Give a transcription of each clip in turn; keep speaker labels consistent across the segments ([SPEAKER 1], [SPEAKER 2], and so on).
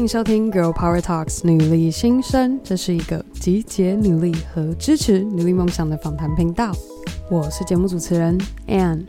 [SPEAKER 1] 欢迎收听《Girl Power Talks》女力新生，这是一个集结努力和支持努力梦想的访谈频道。我是节目主持人 Anne。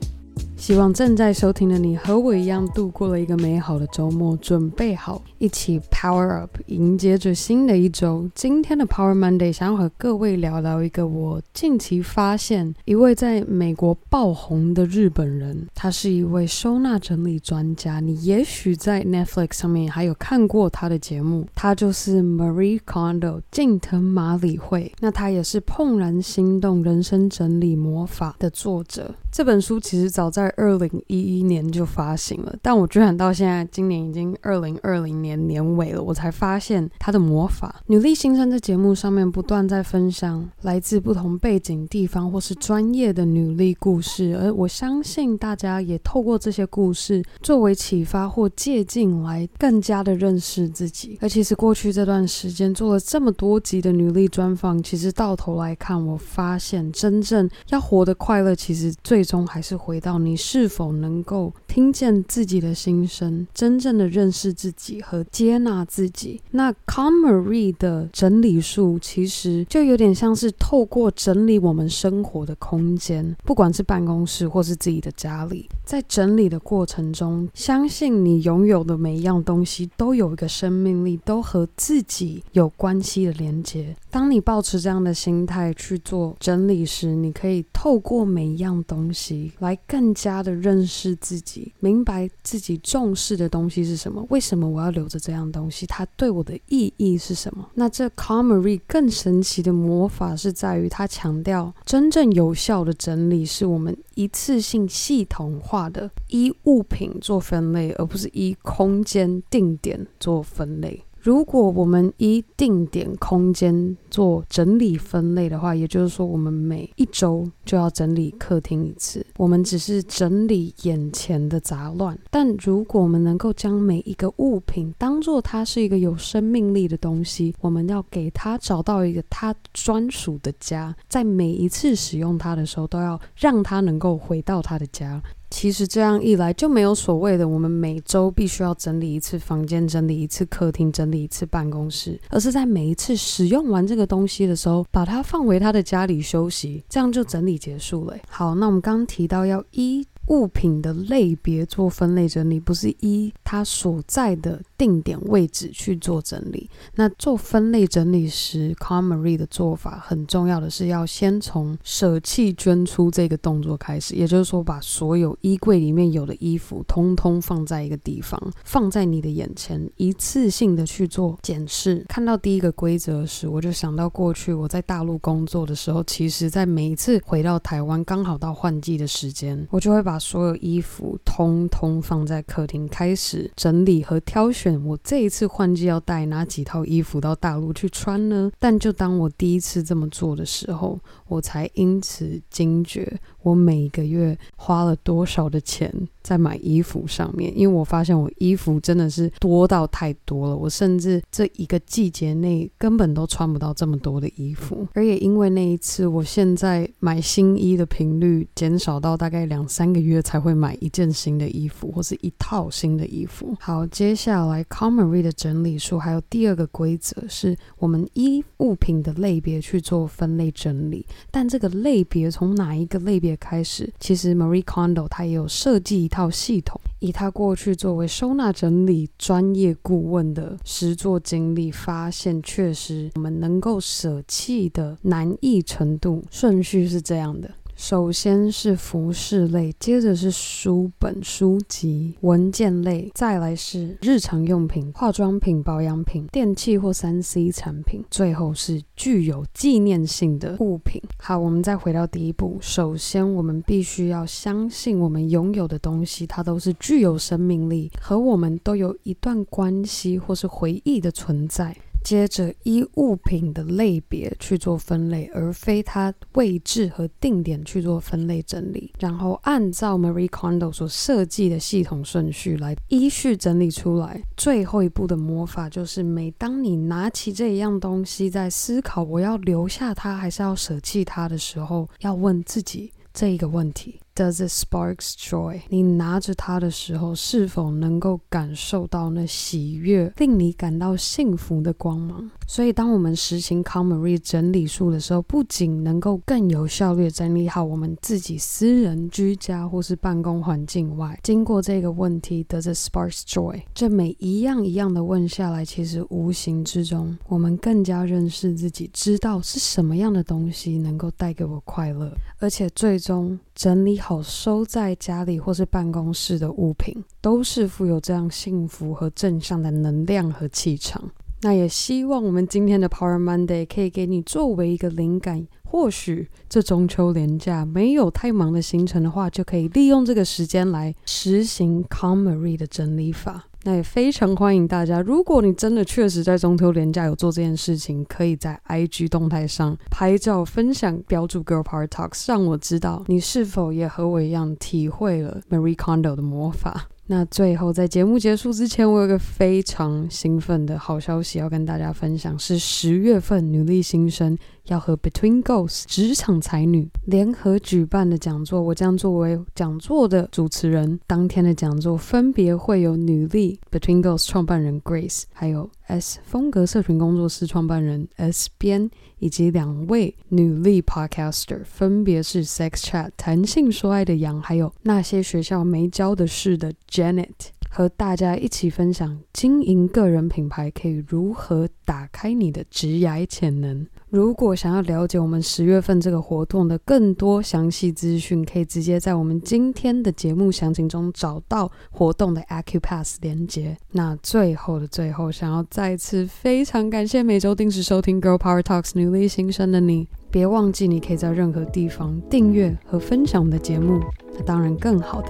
[SPEAKER 1] 希望正在收听的你和我一样度过了一个美好的周末，准备好一起 Power Up，迎接着新的一周。今天的 Power Monday 想要和各位聊聊一个我近期发现一位在美国爆红的日本人，他是一位收纳整理专家。你也许在 Netflix 上面还有看过他的节目，他就是 Marie Kondo 近藤麻理惠。那他也是《怦然心动：人生整理魔法》的作者。这本书其实早在二零一一年就发行了，但我居然到现在今年已经二零二零年年尾了，我才发现它的魔法。女力新生在节目上面不断在分享来自不同背景、地方或是专业的女力故事，而我相信大家也透过这些故事作为启发或借镜来更加的认识自己。而其实过去这段时间做了这么多集的女力专访，其实到头来看，我发现真正要活得快乐，其实最终还是回到你是否能够听见自己的心声，真正的认识自己和接纳自己。那 KonMari 的整理术其实就有点像是透过整理我们生活的空间，不管是办公室或是自己的家里，在整理的过程中，相信你拥有的每一样东西都有一个生命力，都和自己有关系的连接。当你抱持这样的心态去做整理时，你可以透过每一样东西来更加的认识自己，明白自己重视的东西是什么，为什么我要留着这样东西，它对我的意义是什么？那这 Comery 更神奇的魔法是在于，它强调真正有效的整理是我们一次性系统化的依物品做分类，而不是依空间定点做分类。如果我们以定点空间做整理分类的话，也就是说，我们每一周就要整理客厅一次。我们只是整理眼前的杂乱，但如果我们能够将每一个物品当做它是一个有生命力的东西，我们要给它找到一个它专属的家，在每一次使用它的时候，都要让它能够回到它的家。其实这样一来就没有所谓的我们每周必须要整理一次房间、整理一次客厅、整理一次办公室，而是在每一次使用完这个东西的时候，把它放回他的家里休息，这样就整理结束了。好，那我们刚刚提到要一。物品的类别做分类整理，不是依它所在的定点位置去做整理。那做分类整理时，KonMari 的做法很重要的是要先从舍弃捐出这个动作开始，也就是说，把所有衣柜里面有的衣服通通放在一个地方，放在你的眼前，一次性的去做检视。看到第一个规则时，我就想到过去我在大陆工作的时候，其实在每一次回到台湾，刚好到换季的时间，我就会把所有衣服通通放在客厅，开始整理和挑选。我这一次换季要带哪几套衣服到大陆去穿呢？但就当我第一次这么做的时候，我才因此惊觉。我每个月花了多少的钱在买衣服上面？因为我发现我衣服真的是多到太多了，我甚至这一个季节内根本都穿不到这么多的衣服。而也因为那一次，我现在买新衣的频率减少到大概两三个月才会买一件新的衣服或是一套新的衣服。好，接下来 KonMari 的整理术还有第二个规则是，我们依物品的类别去做分类整理，但这个类别从哪一个类别开始，其实 Marie Kondo 他也有设计一套系统，以他过去作为收纳整理专业顾问的实作经历，发现确实我们能够舍弃的难易程度顺序是这样的。首先是服饰类，接着是书本、书籍、文件类，再来是日常用品、化妆品、保养品、电器或三 C 产品，最后是具有纪念性的物品。好，我们再回到第一步，首先我们必须要相信，我们拥有的东西，它都是具有生命力，和我们都有一段关系或是回忆的存在。接着依物品的类别去做分类，而非它位置和定点去做分类整理，然后按照 Marie Kondo 所设计的系统顺序来依序整理出来。最后一步的魔法就是，每当你拿起这一样东西，在思考我要留下它还是要舍弃它的时候，要问自己这一个问题。Does it sparks joy？你拿着它的时候，是否能够感受到那喜悦，令你感到幸福的光芒？所以，当我们实行 KonMari 整理术的时候，不仅能够更有效率整理好我们自己私人居家或是办公环境外，经过这个问题，Does it sparks joy？这每一样一样的问下来，其实无形之中，我们更加认识自己，知道是什么样的东西能够带给我快乐，而且最终。整理好收在家里或是办公室的物品，都是富有这样幸福和正向的能量和气场。那也希望我们今天的 Power Monday 可以给你作为一个灵感。或许这中秋连假没有太忙的行程的话，就可以利用这个时间来实行 c o m m e r y 的整理法。那也非常欢迎大家，如果你真的确实在中秋连假有做这件事情，可以在 IG 动态上拍照分享，标注 Girl Power Talks，让我知道你是否也和我一样体会了 Marie Kondo 的魔法。那最后，在节目结束之前，我有个非常兴奋的好消息要跟大家分享，是十月份女力新生要和 Between Ghosts 职场才女联合举办的讲座，我将作为讲座的主持人。当天的讲座分别会有女力 Between Ghosts 创办人 Grace，还有 S 风格社群工作室创办人 S 编。以及两位女力 podcaster，分别是 Sex Chat 谈性说爱的杨，还有那些学校没教的事的 Janet，和大家一起分享经营个人品牌可以如何打开你的职涯潜能。如果想要了解我们十月份这个活动的更多详细资讯，可以直接在我们今天的节目详情中找到活动的 Acu Pass 连接。那最后的最后，想要再次非常感谢每周定时收听 Girl Power Talks 女力新生的你，别忘记你可以在任何地方订阅和分享我们的节目。那当然，更好的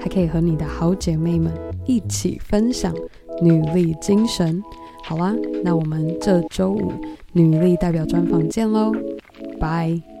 [SPEAKER 1] 还可以和你的好姐妹们一起分享女力精神。好啦，那我们这周五女力代表专访见喽，拜。